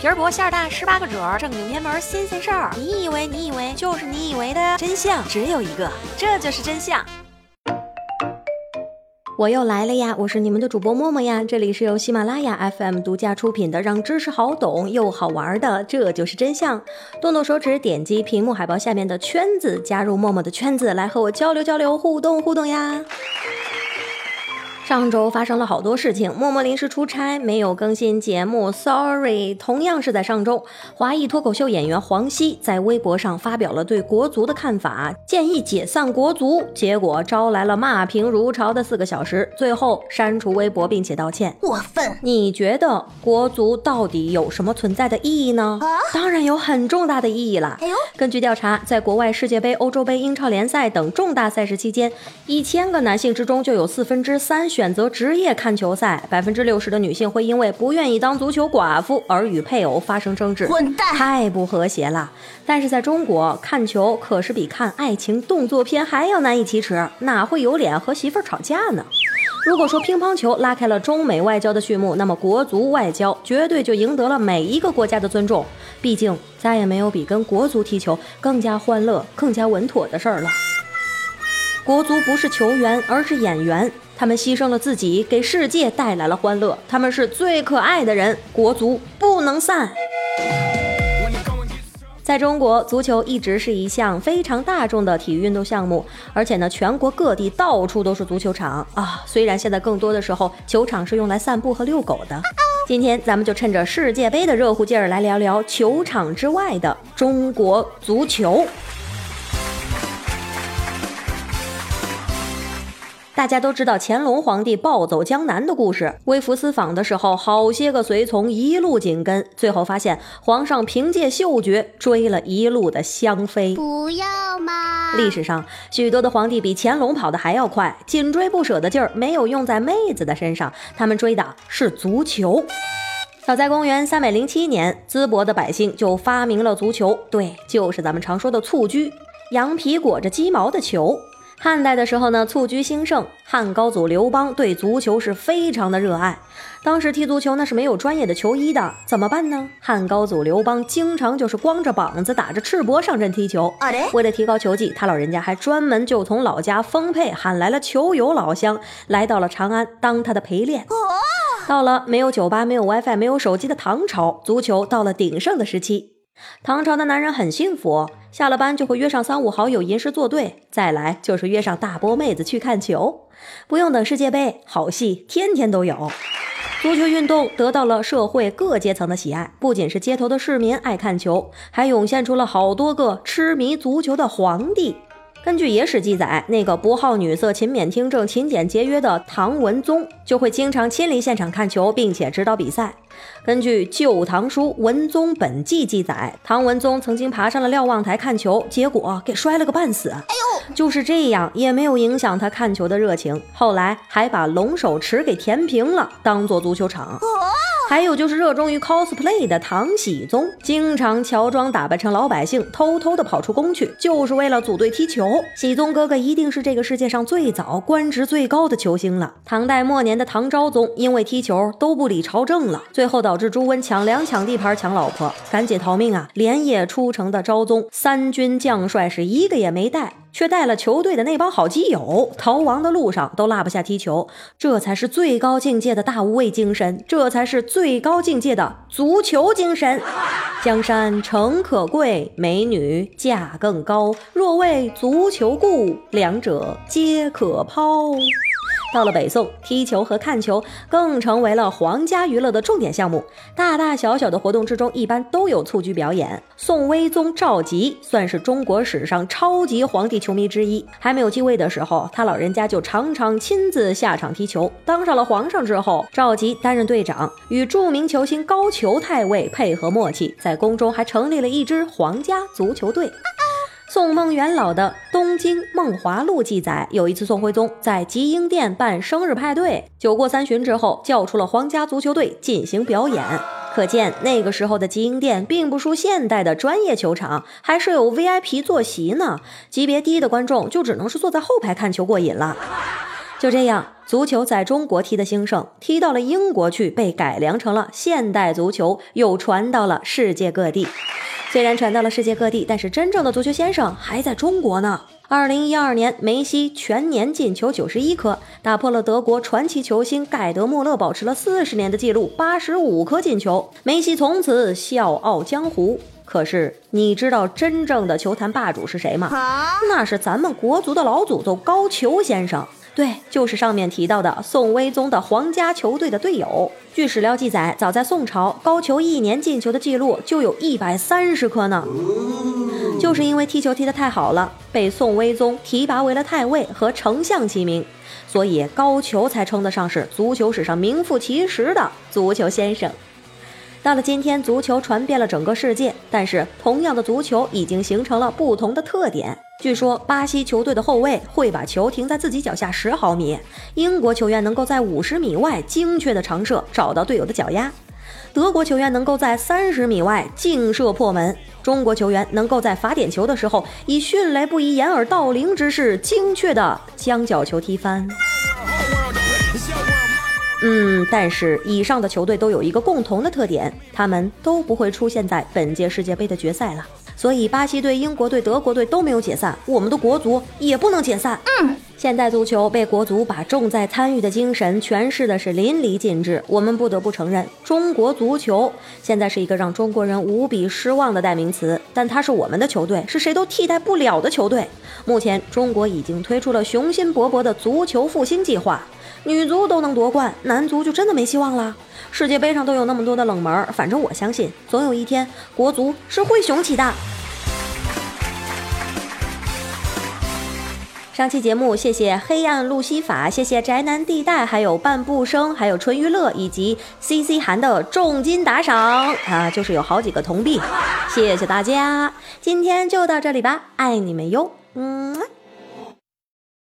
皮儿薄馅儿大，十八个褶儿，正经偏门新鲜事儿。你以为你以为就是你以为的真相只有一个，这就是真相。我又来了呀！我是你们的主播默默呀。这里是由喜马拉雅 FM 独家出品的，让知识好懂又好玩的，这就是真相。动动手指，点击屏幕海报下面的圈子，加入默默的圈子，来和我交流交流，互动互动呀！上周发生了好多事情，默默临时出差，没有更新节目，sorry。同样是在上周，华裔脱口秀演员黄西在微博上发表了对国足的看法，建议解散国足，结果招来了骂评如潮的四个小时，最后删除微博并且道歉，过分。你觉得国足到底有什么存在的意义呢？当然有很重大的意义了。哎呦，根据调查，在国外世界杯、欧洲杯、英超联赛等重大赛事期间，一千个男性之中就有四分之三选。选择职业看球赛，百分之六十的女性会因为不愿意当足球寡妇而与配偶发生争执，混蛋，太不和谐了。但是在中国，看球可是比看爱情动作片还要难以启齿，哪会有脸和媳妇儿吵架呢？如果说乒乓球拉开了中美外交的序幕，那么国足外交绝对就赢得了每一个国家的尊重。毕竟再也没有比跟国足踢球更加欢乐、更加稳妥的事儿了。国足不是球员，而是演员。他们牺牲了自己，给世界带来了欢乐。他们是最可爱的人，国足不能散。在中国，足球一直是一项非常大众的体育运动项目，而且呢，全国各地到处都是足球场啊。虽然现在更多的时候，球场是用来散步和遛狗的。今天咱们就趁着世界杯的热乎劲儿，来聊聊球场之外的中国足球。大家都知道乾隆皇帝暴走江南的故事。微服私访的时候，好些个随从一路紧跟，最后发现皇上凭借嗅觉追了一路的香妃。不要嘛！历史上许多的皇帝比乾隆跑得还要快，紧追不舍的劲儿没有用在妹子的身上，他们追的是足球。早在公元三百零七年，淄博的百姓就发明了足球，对，就是咱们常说的蹴鞠，羊皮裹着鸡毛的球。汉代的时候呢，蹴鞠兴盛，汉高祖刘邦对足球是非常的热爱。当时踢足球那是没有专业的球衣的，怎么办呢？汉高祖刘邦经常就是光着膀子，打着赤膊上阵踢球。为了提高球技，他老人家还专门就从老家丰沛喊来了球友老乡，来到了长安当他的陪练。到了没有酒吧、没有 WiFi、没有手机的唐朝，足球到了鼎盛的时期。唐朝的男人很幸福，下了班就会约上三五好友吟诗作对，再来就是约上大波妹子去看球，不用等世界杯，好戏天天都有。足球运动得到了社会各阶层的喜爱，不仅是街头的市民爱看球，还涌现出了好多个痴迷足球的皇帝。根据野史记载，那个不好女色、勤勉听政、勤俭节约的唐文宗，就会经常亲临现场看球，并且指导比赛。根据《旧唐书·文宗本纪》记载，唐文宗曾经爬上了瞭望台看球，结果给摔了个半死。哎呦，就是这样，也没有影响他看球的热情。后来还把龙首池给填平了，当做足球场。还有就是热衷于 cosplay 的唐僖宗，经常乔装打扮成老百姓，偷偷的跑出宫去，就是为了组队踢球。僖宗哥哥一定是这个世界上最早、官职最高的球星了。唐代末年的唐昭宗，因为踢球都不理朝政了，最后导致朱温抢粮、抢地盘、抢老婆，赶紧逃命啊！连夜出城的昭宗，三军将帅是一个也没带。却带了球队的那帮好基友，逃亡的路上都落不下踢球，这才是最高境界的大无畏精神，这才是最高境界的足球精神。江山诚可贵，美女价更高，若为足球故，两者皆可抛。到了北宋，踢球和看球更成为了皇家娱乐的重点项目。大大小小的活动之中，一般都有蹴鞠表演。宋徽宗赵佶算是中国史上超级皇帝球迷之一。还没有继位的时候，他老人家就常常亲自下场踢球。当上了皇上之后，赵佶担任队长，与著名球星高俅太尉配合默契，在宫中还成立了一支皇家足球队。宋孟元老的《东京梦华录》记载，有一次宋徽宗在集英殿办生日派对，酒过三巡之后，叫出了皇家足球队进行表演。可见那个时候的集英殿并不输现代的专业球场，还设有 VIP 坐席呢。级别低的观众就只能是坐在后排看球过瘾了。就这样，足球在中国踢的兴盛，踢到了英国去，被改良成了现代足球，又传到了世界各地。虽然传到了世界各地，但是真正的足球先生还在中国呢。二零一二年，梅西全年进球九十一颗，打破了德国传奇球星盖德穆勒保持了四十年的记录，八十五颗进球。梅西从此笑傲江湖。可是，你知道真正的球坛霸主是谁吗？那是咱们国足的老祖宗高俅先生。对，就是上面提到的宋徽宗的皇家球队的队友。据史料记载，早在宋朝，高俅一年进球的记录就有一百三十颗呢。就是因为踢球踢得太好了，被宋徽宗提拔为了太尉和丞相齐名，所以高俅才称得上是足球史上名副其实的足球先生。到了今天，足球传遍了整个世界，但是同样的足球已经形成了不同的特点。据说巴西球队的后卫会把球停在自己脚下十毫米，英国球员能够在五十米外精确的长射找到队友的脚丫，德国球员能够在三十米外劲射破门，中国球员能够在罚点球的时候以迅雷不及掩耳盗铃之势精确的将角球踢翻。嗯，但是以上的球队都有一个共同的特点，他们都不会出现在本届世界杯的决赛了。所以，巴西队、英国队、德国队都没有解散，我们的国足也不能解散。嗯，现代足球被国足把重在参与的精神诠释的是淋漓尽致。我们不得不承认，中国足球现在是一个让中国人无比失望的代名词。但它是我们的球队，是谁都替代不了的球队。目前，中国已经推出了雄心勃勃的足球复兴计划。女足都能夺冠，男足就真的没希望了。世界杯上都有那么多的冷门，反正我相信，总有一天国足是会雄起的。上期节目，谢谢黑暗路西法，谢谢宅男地带，还有半步生，还有纯娱乐以及 C C 韩的重金打赏啊，就是有好几个铜币，谢谢大家，今天就到这里吧，爱你们哟，嗯。